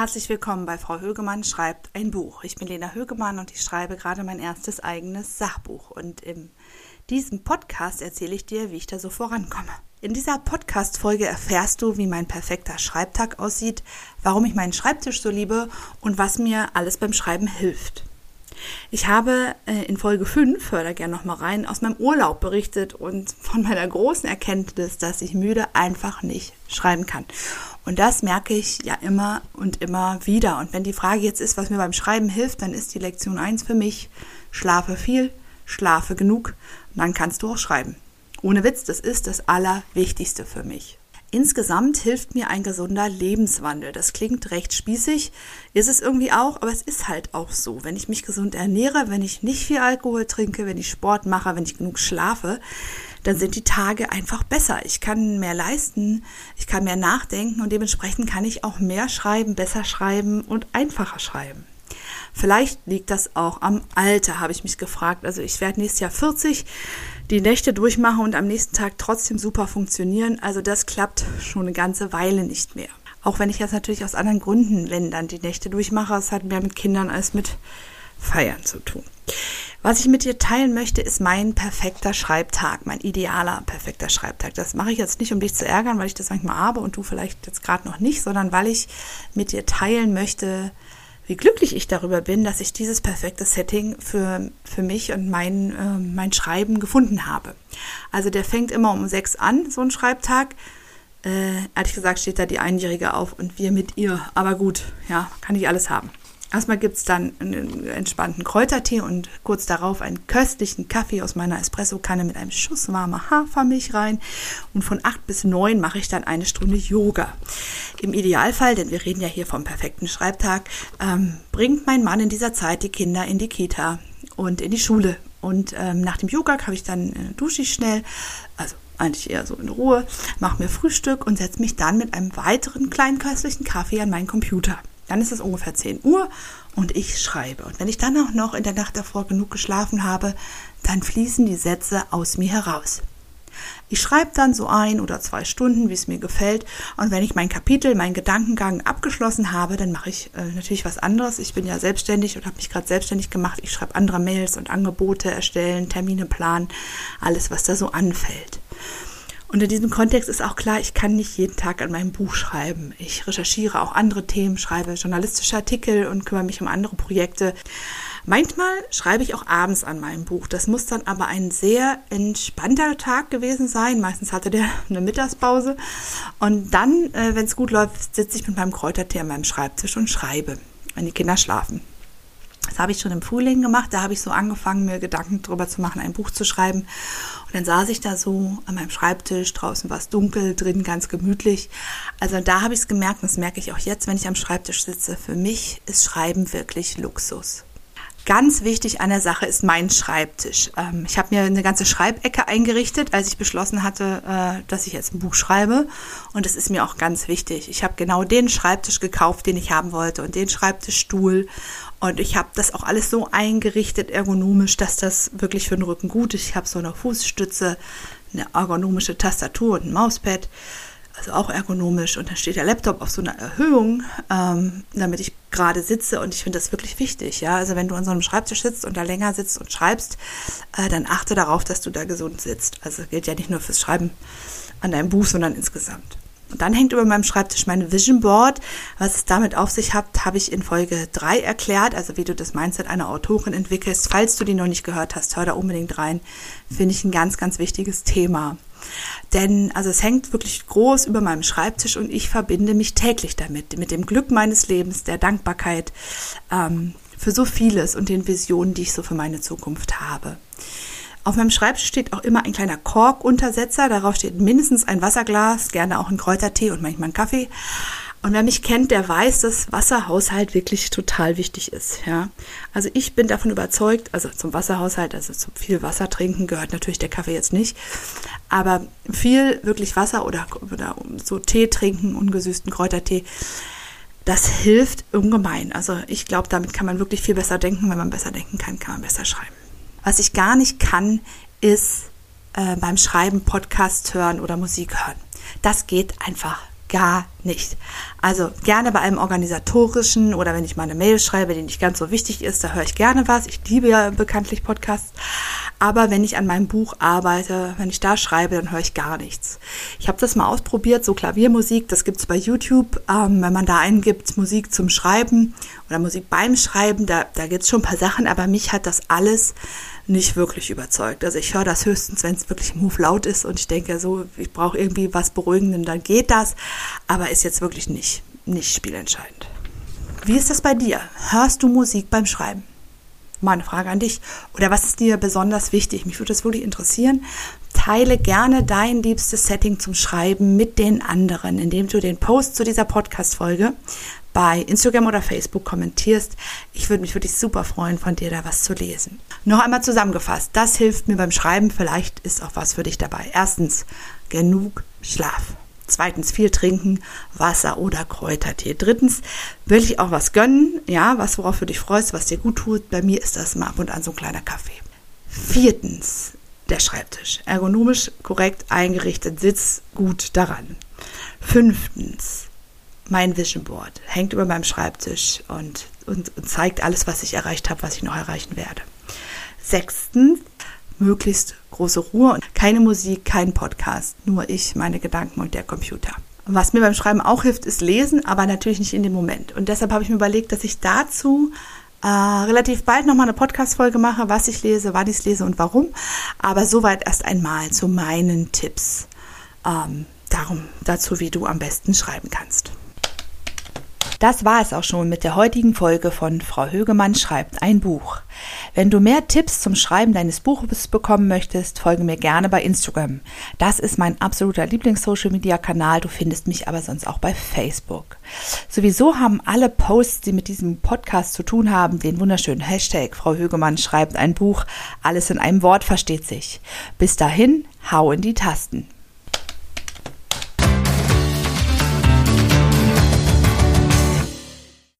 Herzlich willkommen bei Frau Högemann schreibt ein Buch. Ich bin Lena Högemann und ich schreibe gerade mein erstes eigenes Sachbuch. Und in diesem Podcast erzähle ich dir, wie ich da so vorankomme. In dieser Podcast-Folge erfährst du, wie mein perfekter Schreibtag aussieht, warum ich meinen Schreibtisch so liebe und was mir alles beim Schreiben hilft. Ich habe äh, in Folge 5, hör da gerne nochmal rein, aus meinem Urlaub berichtet und von meiner großen Erkenntnis, dass ich müde einfach nicht schreiben kann. Und das merke ich ja immer und immer wieder. Und wenn die Frage jetzt ist, was mir beim Schreiben hilft, dann ist die Lektion 1 für mich, schlafe viel, schlafe genug, dann kannst du auch schreiben. Ohne Witz, das ist das Allerwichtigste für mich. Insgesamt hilft mir ein gesunder Lebenswandel. Das klingt recht spießig, ist es irgendwie auch, aber es ist halt auch so. Wenn ich mich gesund ernähre, wenn ich nicht viel Alkohol trinke, wenn ich Sport mache, wenn ich genug schlafe, dann sind die Tage einfach besser. Ich kann mehr leisten, ich kann mehr nachdenken und dementsprechend kann ich auch mehr schreiben, besser schreiben und einfacher schreiben. Vielleicht liegt das auch am Alter, habe ich mich gefragt. Also ich werde nächstes Jahr 40, die Nächte durchmachen und am nächsten Tag trotzdem super funktionieren. Also das klappt schon eine ganze Weile nicht mehr. Auch wenn ich das natürlich aus anderen Gründen, wenn dann die Nächte durchmache, es hat mehr mit Kindern als mit Feiern zu tun. Was ich mit dir teilen möchte, ist mein perfekter Schreibtag, mein idealer perfekter Schreibtag. Das mache ich jetzt nicht, um dich zu ärgern, weil ich das manchmal habe und du vielleicht jetzt gerade noch nicht, sondern weil ich mit dir teilen möchte, wie glücklich ich darüber bin, dass ich dieses perfekte Setting für, für mich und mein, äh, mein Schreiben gefunden habe. Also der fängt immer um sechs an, so ein Schreibtag. Äh, ehrlich gesagt steht da die Einjährige auf und wir mit ihr. Aber gut, ja, kann ich alles haben. Erstmal gibt es dann einen entspannten Kräutertee und kurz darauf einen köstlichen Kaffee aus meiner Espressokanne mit einem Schuss warmer Hafermilch rein. Und von acht bis neun mache ich dann eine Stunde Yoga. Im Idealfall, denn wir reden ja hier vom perfekten Schreibtag, ähm, bringt mein Mann in dieser Zeit die Kinder in die Kita und in die Schule. Und ähm, nach dem Yoga habe ich dann äh, dusche schnell, also eigentlich eher so in Ruhe, mache mir Frühstück und setze mich dann mit einem weiteren kleinen köstlichen Kaffee an meinen Computer. Dann ist es ungefähr 10 Uhr und ich schreibe. Und wenn ich dann auch noch in der Nacht davor genug geschlafen habe, dann fließen die Sätze aus mir heraus. Ich schreibe dann so ein oder zwei Stunden, wie es mir gefällt. Und wenn ich mein Kapitel, meinen Gedankengang abgeschlossen habe, dann mache ich äh, natürlich was anderes. Ich bin ja selbstständig und habe mich gerade selbstständig gemacht. Ich schreibe andere Mails und Angebote erstellen, Termine planen, alles, was da so anfällt. Und in diesem Kontext ist auch klar, ich kann nicht jeden Tag an meinem Buch schreiben. Ich recherchiere auch andere Themen, schreibe journalistische Artikel und kümmere mich um andere Projekte. Manchmal schreibe ich auch abends an meinem Buch. Das muss dann aber ein sehr entspannter Tag gewesen sein. Meistens hatte der eine Mittagspause. Und dann, äh, wenn es gut läuft, sitze ich mit meinem Kräutertee an meinem Schreibtisch und schreibe, wenn die Kinder schlafen. Das habe ich schon im Frühling gemacht. Da habe ich so angefangen, mir Gedanken darüber zu machen, ein Buch zu schreiben. Und dann saß ich da so an meinem Schreibtisch. Draußen war es dunkel, drin ganz gemütlich. Also da habe ich es gemerkt, und das merke ich auch jetzt, wenn ich am Schreibtisch sitze. Für mich ist Schreiben wirklich Luxus. Ganz wichtig an der Sache ist mein Schreibtisch. Ähm, ich habe mir eine ganze Schreibecke eingerichtet, als ich beschlossen hatte, äh, dass ich jetzt ein Buch schreibe. Und das ist mir auch ganz wichtig. Ich habe genau den Schreibtisch gekauft, den ich haben wollte und den Schreibtischstuhl. Und ich habe das auch alles so eingerichtet, ergonomisch, dass das wirklich für den Rücken gut ist. Ich habe so eine Fußstütze, eine ergonomische Tastatur und ein Mauspad also auch ergonomisch. Und dann steht der Laptop auf so einer Erhöhung, ähm, damit ich gerade sitze. Und ich finde das wirklich wichtig. Ja, also wenn du an so einem Schreibtisch sitzt und da länger sitzt und schreibst, äh, dann achte darauf, dass du da gesund sitzt. Also gilt ja nicht nur fürs Schreiben an deinem Buch, sondern insgesamt. Und dann hängt über meinem Schreibtisch meine Vision Board. Was es damit auf sich hat, habe ich in Folge 3 erklärt, also wie du das Mindset einer Autorin entwickelst. Falls du die noch nicht gehört hast, hör da unbedingt rein. Finde ich ein ganz, ganz wichtiges Thema. Denn also es hängt wirklich groß über meinem Schreibtisch und ich verbinde mich täglich damit, mit dem Glück meines Lebens, der Dankbarkeit ähm, für so vieles und den Visionen, die ich so für meine Zukunft habe. Auf meinem Schreibtisch steht auch immer ein kleiner Korkuntersetzer. Darauf steht mindestens ein Wasserglas, gerne auch ein Kräutertee und manchmal ein Kaffee. Und wer mich kennt, der weiß, dass Wasserhaushalt wirklich total wichtig ist. Ja, also ich bin davon überzeugt, also zum Wasserhaushalt, also zu viel Wasser trinken gehört natürlich der Kaffee jetzt nicht, aber viel wirklich Wasser oder, oder so Tee trinken, ungesüßten Kräutertee, das hilft ungemein. Also ich glaube, damit kann man wirklich viel besser denken. Wenn man besser denken kann, kann man besser schreiben. Was ich gar nicht kann, ist äh, beim Schreiben Podcast hören oder Musik hören. Das geht einfach gar nicht. Also gerne bei einem organisatorischen oder wenn ich mal eine Mail schreibe, die nicht ganz so wichtig ist, da höre ich gerne was. Ich liebe ja bekanntlich Podcasts. Aber wenn ich an meinem Buch arbeite, wenn ich da schreibe, dann höre ich gar nichts. Ich habe das mal ausprobiert, so Klaviermusik, das gibt es bei YouTube. Ähm, wenn man da eingibt, Musik zum Schreiben oder Musik beim Schreiben, da, da gibt es schon ein paar Sachen, aber mich hat das alles nicht wirklich überzeugt. Also ich höre das höchstens, wenn es wirklich Move laut ist und ich denke so, ich brauche irgendwie was Beruhigendes, dann geht das, aber ist jetzt wirklich nicht, nicht spielentscheidend. Wie ist das bei dir? Hörst du Musik beim Schreiben? Meine Frage an dich. Oder was ist dir besonders wichtig? Mich würde das wirklich interessieren. Teile gerne dein liebstes Setting zum Schreiben mit den anderen, indem du den Post zu dieser Podcast-Folge bei Instagram oder Facebook kommentierst. Ich würde mich wirklich super freuen, von dir da was zu lesen. Noch einmal zusammengefasst, das hilft mir beim Schreiben. Vielleicht ist auch was für dich dabei. Erstens, genug Schlaf. Zweitens viel trinken, Wasser oder Kräutertee. Drittens will ich auch was gönnen, ja, was worauf du dich freust, was dir gut tut. Bei mir ist das mal ab und an so ein kleiner Kaffee. Viertens der Schreibtisch. Ergonomisch korrekt eingerichtet, sitzt gut daran. Fünftens mein Vision Board hängt über meinem Schreibtisch und, und, und zeigt alles, was ich erreicht habe, was ich noch erreichen werde. Sechstens möglichst große Ruhe und keine Musik, kein Podcast, nur ich, meine Gedanken und der Computer. Was mir beim Schreiben auch hilft, ist lesen, aber natürlich nicht in dem Moment. Und deshalb habe ich mir überlegt, dass ich dazu äh, relativ bald nochmal eine Podcast-Folge mache, was ich lese, wann ich es lese und warum. Aber soweit erst einmal zu meinen Tipps. Ähm, darum, dazu, wie du am besten schreiben kannst. Das war es auch schon mit der heutigen Folge von Frau Högemann schreibt ein Buch. Wenn du mehr Tipps zum Schreiben deines Buches bekommen möchtest, folge mir gerne bei Instagram. Das ist mein absoluter Lieblings-Social-Media-Kanal. Du findest mich aber sonst auch bei Facebook. Sowieso haben alle Posts, die mit diesem Podcast zu tun haben, den wunderschönen Hashtag Frau Högemann schreibt ein Buch. Alles in einem Wort versteht sich. Bis dahin, hau in die Tasten.